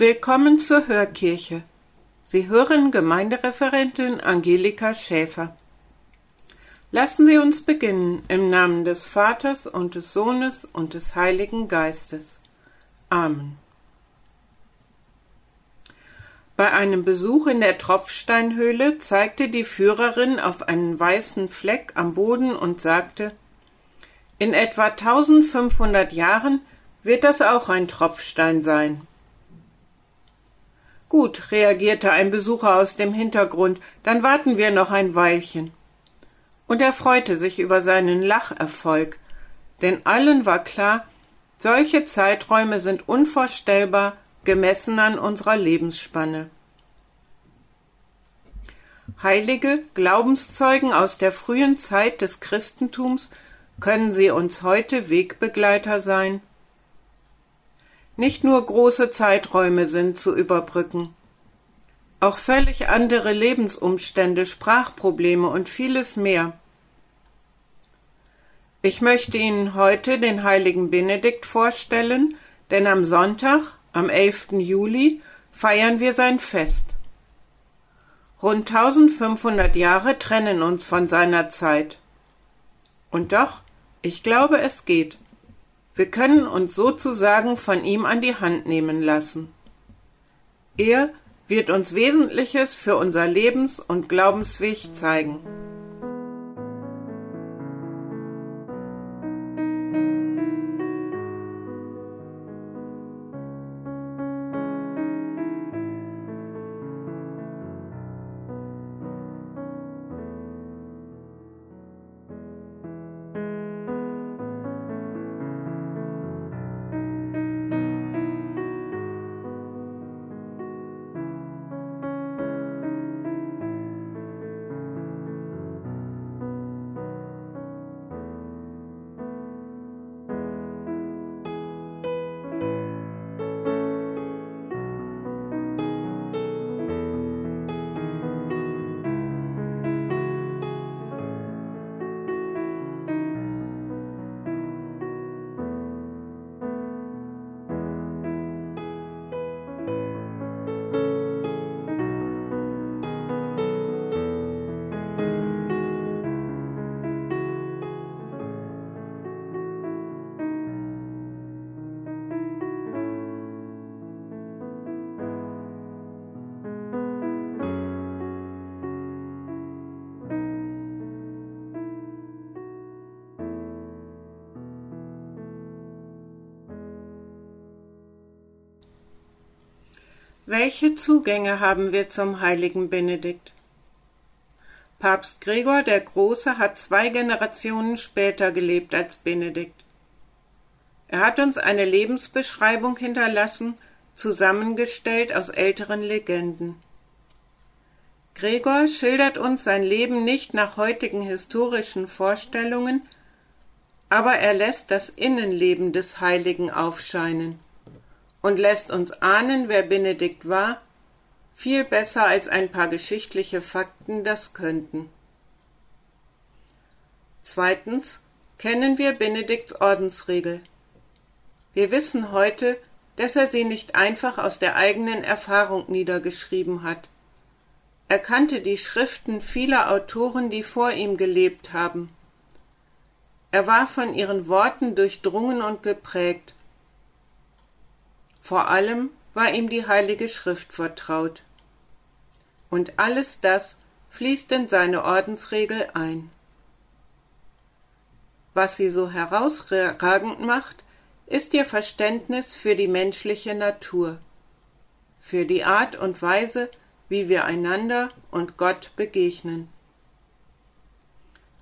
Willkommen zur Hörkirche. Sie hören Gemeindereferentin Angelika Schäfer. Lassen Sie uns beginnen im Namen des Vaters und des Sohnes und des Heiligen Geistes. Amen. Bei einem Besuch in der Tropfsteinhöhle zeigte die Führerin auf einen weißen Fleck am Boden und sagte In etwa 1500 Jahren wird das auch ein Tropfstein sein. Gut, reagierte ein Besucher aus dem Hintergrund, dann warten wir noch ein Weilchen. Und er freute sich über seinen Lacherfolg, denn allen war klar, solche Zeiträume sind unvorstellbar gemessen an unserer Lebensspanne. Heilige Glaubenszeugen aus der frühen Zeit des Christentums können sie uns heute Wegbegleiter sein? Nicht nur große Zeiträume sind zu überbrücken. Auch völlig andere Lebensumstände, Sprachprobleme und vieles mehr. Ich möchte Ihnen heute den heiligen Benedikt vorstellen, denn am Sonntag, am 11. Juli feiern wir sein Fest. Rund 1500 Jahre trennen uns von seiner Zeit. Und doch, ich glaube, es geht. Wir können uns sozusagen von ihm an die Hand nehmen lassen. Er wird uns Wesentliches für unser Lebens- und Glaubensweg zeigen. Welche Zugänge haben wir zum heiligen Benedikt? Papst Gregor der Große hat zwei Generationen später gelebt als Benedikt. Er hat uns eine Lebensbeschreibung hinterlassen, zusammengestellt aus älteren Legenden. Gregor schildert uns sein Leben nicht nach heutigen historischen Vorstellungen, aber er lässt das Innenleben des Heiligen aufscheinen und lässt uns ahnen, wer Benedikt war, viel besser als ein paar geschichtliche Fakten das könnten. Zweitens kennen wir Benedikts Ordensregel. Wir wissen heute, dass er sie nicht einfach aus der eigenen Erfahrung niedergeschrieben hat. Er kannte die Schriften vieler Autoren, die vor ihm gelebt haben. Er war von ihren Worten durchdrungen und geprägt, vor allem war ihm die Heilige Schrift vertraut. Und alles das fließt in seine Ordensregel ein. Was sie so herausragend macht, ist ihr Verständnis für die menschliche Natur, für die Art und Weise, wie wir einander und Gott begegnen.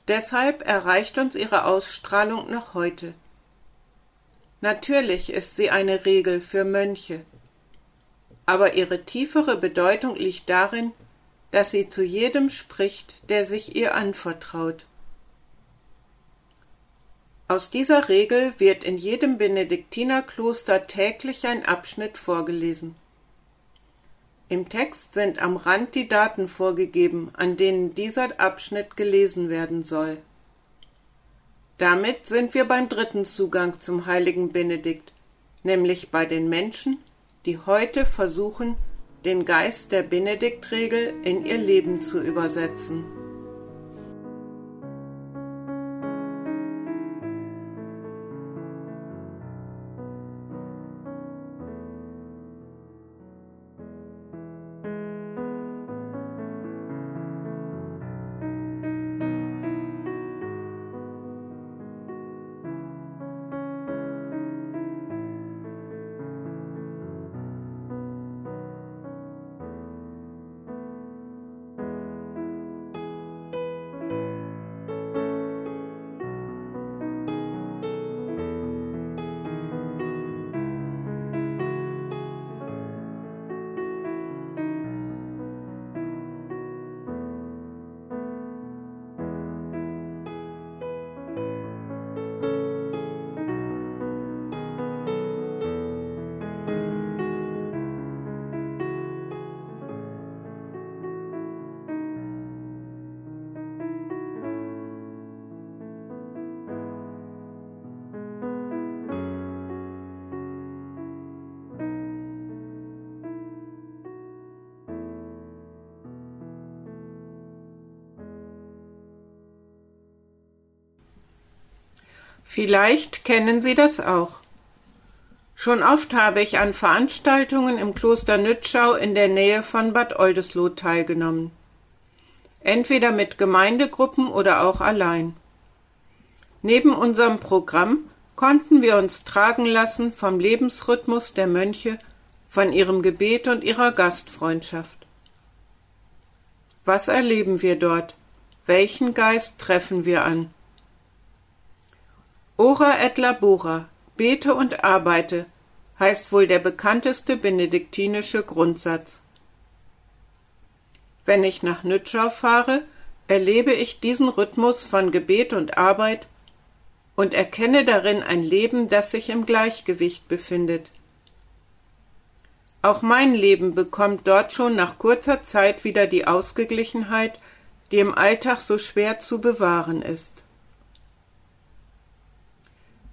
Deshalb erreicht uns ihre Ausstrahlung noch heute. Natürlich ist sie eine Regel für Mönche, aber ihre tiefere Bedeutung liegt darin, dass sie zu jedem spricht, der sich ihr anvertraut. Aus dieser Regel wird in jedem Benediktinerkloster täglich ein Abschnitt vorgelesen. Im Text sind am Rand die Daten vorgegeben, an denen dieser Abschnitt gelesen werden soll. Damit sind wir beim dritten Zugang zum heiligen Benedikt, nämlich bei den Menschen, die heute versuchen, den Geist der Benediktregel in ihr Leben zu übersetzen. Vielleicht kennen Sie das auch. Schon oft habe ich an Veranstaltungen im Kloster Nützschau in der Nähe von Bad Oldesloe teilgenommen. Entweder mit Gemeindegruppen oder auch allein. Neben unserem Programm konnten wir uns tragen lassen vom Lebensrhythmus der Mönche, von ihrem Gebet und ihrer Gastfreundschaft. Was erleben wir dort? Welchen Geist treffen wir an? Ora et labora, bete und arbeite, heißt wohl der bekannteste benediktinische Grundsatz. Wenn ich nach Nützschau fahre, erlebe ich diesen Rhythmus von Gebet und Arbeit und erkenne darin ein Leben, das sich im Gleichgewicht befindet. Auch mein Leben bekommt dort schon nach kurzer Zeit wieder die Ausgeglichenheit, die im Alltag so schwer zu bewahren ist.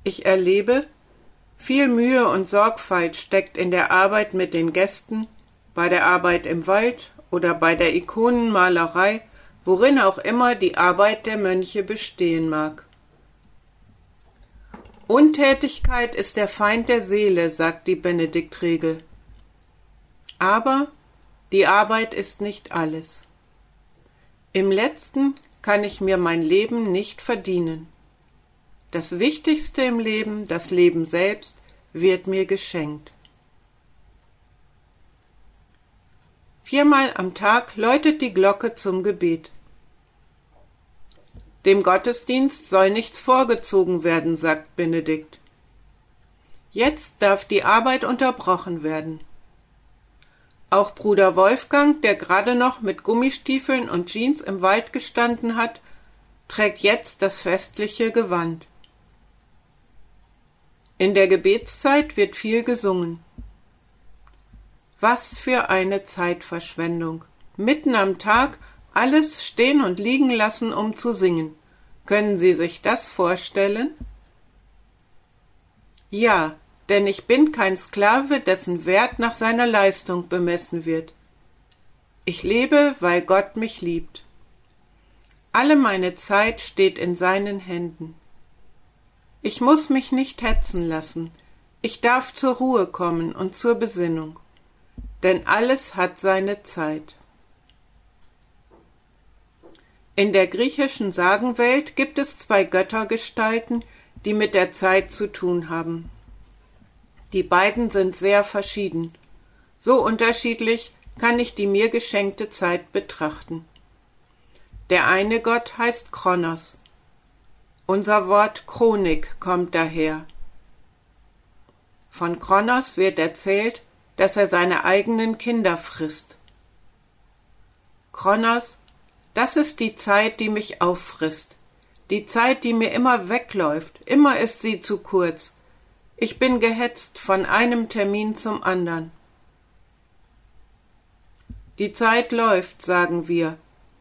Ich erlebe, viel Mühe und Sorgfalt steckt in der Arbeit mit den Gästen, bei der Arbeit im Wald oder bei der Ikonenmalerei, worin auch immer die Arbeit der Mönche bestehen mag. Untätigkeit ist der Feind der Seele, sagt die Benediktregel. Aber die Arbeit ist nicht alles. Im letzten kann ich mir mein Leben nicht verdienen. Das Wichtigste im Leben, das Leben selbst, wird mir geschenkt. Viermal am Tag läutet die Glocke zum Gebet. Dem Gottesdienst soll nichts vorgezogen werden, sagt Benedikt. Jetzt darf die Arbeit unterbrochen werden. Auch Bruder Wolfgang, der gerade noch mit Gummistiefeln und Jeans im Wald gestanden hat, trägt jetzt das festliche Gewand. In der Gebetszeit wird viel gesungen. Was für eine Zeitverschwendung. Mitten am Tag alles stehen und liegen lassen, um zu singen. Können Sie sich das vorstellen? Ja, denn ich bin kein Sklave, dessen Wert nach seiner Leistung bemessen wird. Ich lebe, weil Gott mich liebt. Alle meine Zeit steht in seinen Händen. Ich muss mich nicht hetzen lassen, ich darf zur Ruhe kommen und zur Besinnung, denn alles hat seine Zeit. In der griechischen Sagenwelt gibt es zwei Göttergestalten, die mit der Zeit zu tun haben. Die beiden sind sehr verschieden. So unterschiedlich kann ich die mir geschenkte Zeit betrachten. Der eine Gott heißt Kronos, unser Wort Chronik kommt daher. Von Kronos wird erzählt, dass er seine eigenen Kinder frisst. Kronos, das ist die Zeit, die mich auffrisst, die Zeit, die mir immer wegläuft, immer ist sie zu kurz. Ich bin gehetzt von einem Termin zum andern. Die Zeit läuft, sagen wir,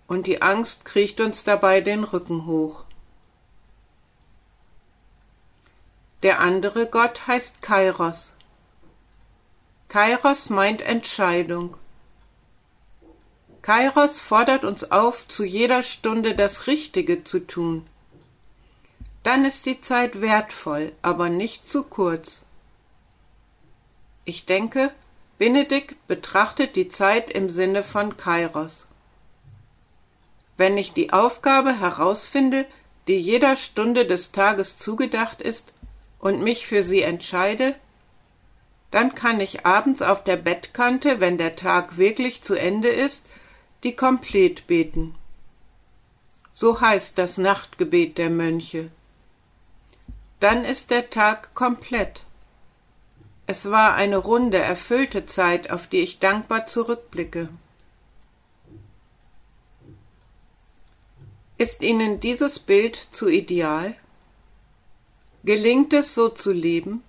und die Angst kriecht uns dabei den Rücken hoch. Der andere Gott heißt Kairos. Kairos meint Entscheidung. Kairos fordert uns auf, zu jeder Stunde das Richtige zu tun. Dann ist die Zeit wertvoll, aber nicht zu kurz. Ich denke, Benedikt betrachtet die Zeit im Sinne von Kairos. Wenn ich die Aufgabe herausfinde, die jeder Stunde des Tages zugedacht ist, und mich für sie entscheide, dann kann ich abends auf der Bettkante, wenn der Tag wirklich zu Ende ist, die Komplet beten. So heißt das Nachtgebet der Mönche. Dann ist der Tag komplett. Es war eine runde, erfüllte Zeit, auf die ich dankbar zurückblicke. Ist Ihnen dieses Bild zu ideal? Gelingt es so zu leben?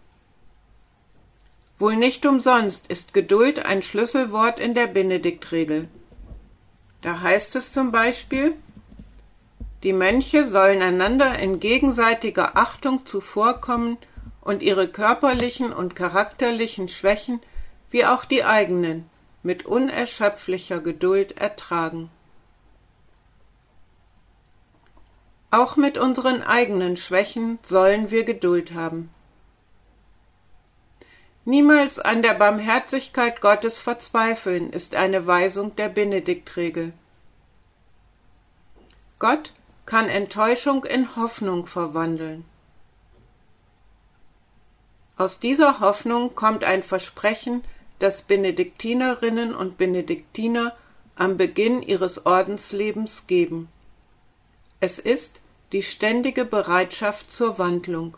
Wohl nicht umsonst ist Geduld ein Schlüsselwort in der Benediktregel. Da heißt es zum Beispiel, die Mönche sollen einander in gegenseitiger Achtung zuvorkommen und ihre körperlichen und charakterlichen Schwächen wie auch die eigenen mit unerschöpflicher Geduld ertragen. Auch mit unseren eigenen Schwächen sollen wir Geduld haben. Niemals an der Barmherzigkeit Gottes verzweifeln ist eine Weisung der Benediktregel. Gott kann Enttäuschung in Hoffnung verwandeln. Aus dieser Hoffnung kommt ein Versprechen, das Benediktinerinnen und Benediktiner am Beginn ihres Ordenslebens geben. Es ist die ständige Bereitschaft zur Wandlung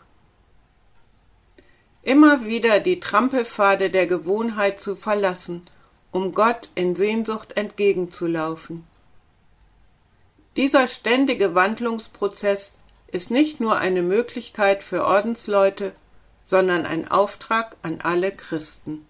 immer wieder die Trampelpfade der Gewohnheit zu verlassen, um Gott in Sehnsucht entgegenzulaufen. Dieser ständige Wandlungsprozess ist nicht nur eine Möglichkeit für Ordensleute, sondern ein Auftrag an alle Christen.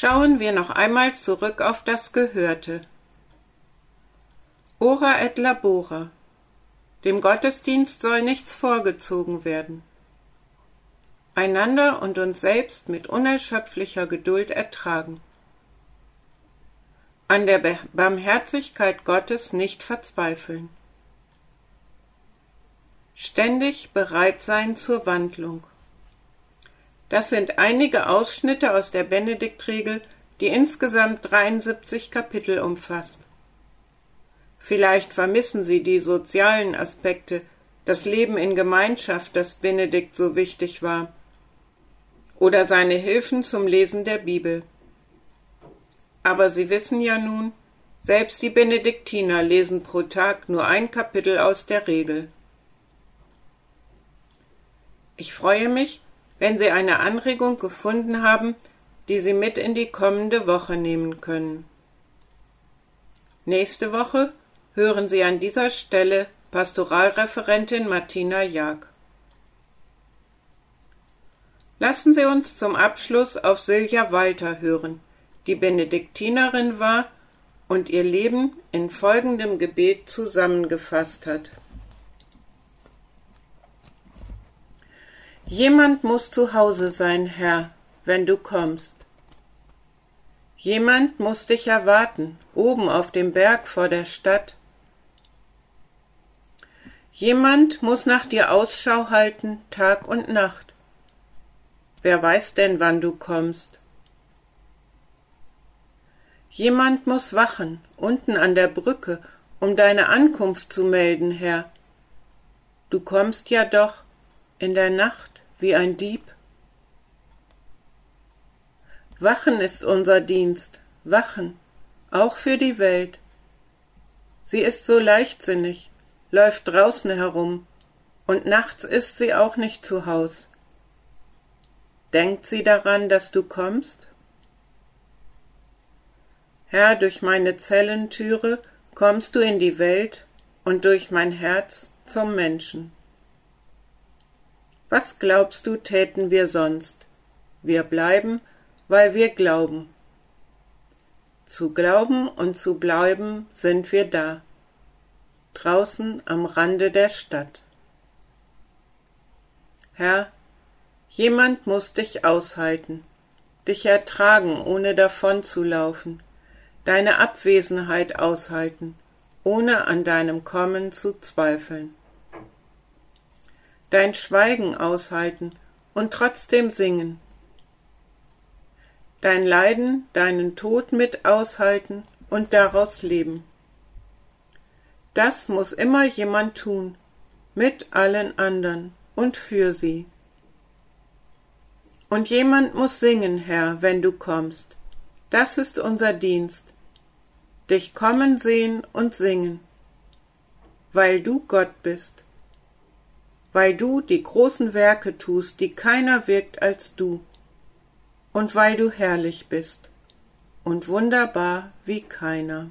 Schauen wir noch einmal zurück auf das Gehörte. Ora et labora. Dem Gottesdienst soll nichts vorgezogen werden. Einander und uns selbst mit unerschöpflicher Geduld ertragen. An der Barmherzigkeit Gottes nicht verzweifeln. Ständig bereit sein zur Wandlung. Das sind einige Ausschnitte aus der Benediktregel, die insgesamt 73 Kapitel umfasst. Vielleicht vermissen Sie die sozialen Aspekte, das Leben in Gemeinschaft, das Benedikt so wichtig war, oder seine Hilfen zum Lesen der Bibel. Aber Sie wissen ja nun, selbst die Benediktiner lesen pro Tag nur ein Kapitel aus der Regel. Ich freue mich, wenn Sie eine Anregung gefunden haben, die Sie mit in die kommende Woche nehmen können. Nächste Woche hören Sie an dieser Stelle Pastoralreferentin Martina Jag. Lassen Sie uns zum Abschluss auf Silja Walter hören, die Benediktinerin war und ihr Leben in folgendem Gebet zusammengefasst hat. Jemand muss zu Hause sein, Herr, wenn du kommst. Jemand muss dich erwarten, oben auf dem Berg vor der Stadt. Jemand muss nach dir Ausschau halten, Tag und Nacht. Wer weiß denn, wann du kommst? Jemand muss wachen, unten an der Brücke, um deine Ankunft zu melden, Herr. Du kommst ja doch in der Nacht wie ein Dieb. Wachen ist unser Dienst, wachen, auch für die Welt. Sie ist so leichtsinnig, läuft draußen herum, und nachts ist sie auch nicht zu Haus. Denkt sie daran, dass du kommst? Herr, durch meine Zellentüre kommst du in die Welt und durch mein Herz zum Menschen. Was glaubst du, täten wir sonst? Wir bleiben, weil wir glauben. Zu glauben und zu bleiben sind wir da, draußen am Rande der Stadt. Herr, jemand muss dich aushalten, dich ertragen, ohne davonzulaufen, deine Abwesenheit aushalten, ohne an deinem Kommen zu zweifeln. Dein Schweigen aushalten und trotzdem singen. Dein Leiden, deinen Tod mit aushalten und daraus leben. Das muss immer jemand tun, mit allen andern und für sie. Und jemand muss singen, Herr, wenn du kommst. Das ist unser Dienst, dich kommen sehen und singen, weil du Gott bist, weil du die großen Werke tust, die keiner wirkt als du, und weil du herrlich bist und wunderbar wie keiner.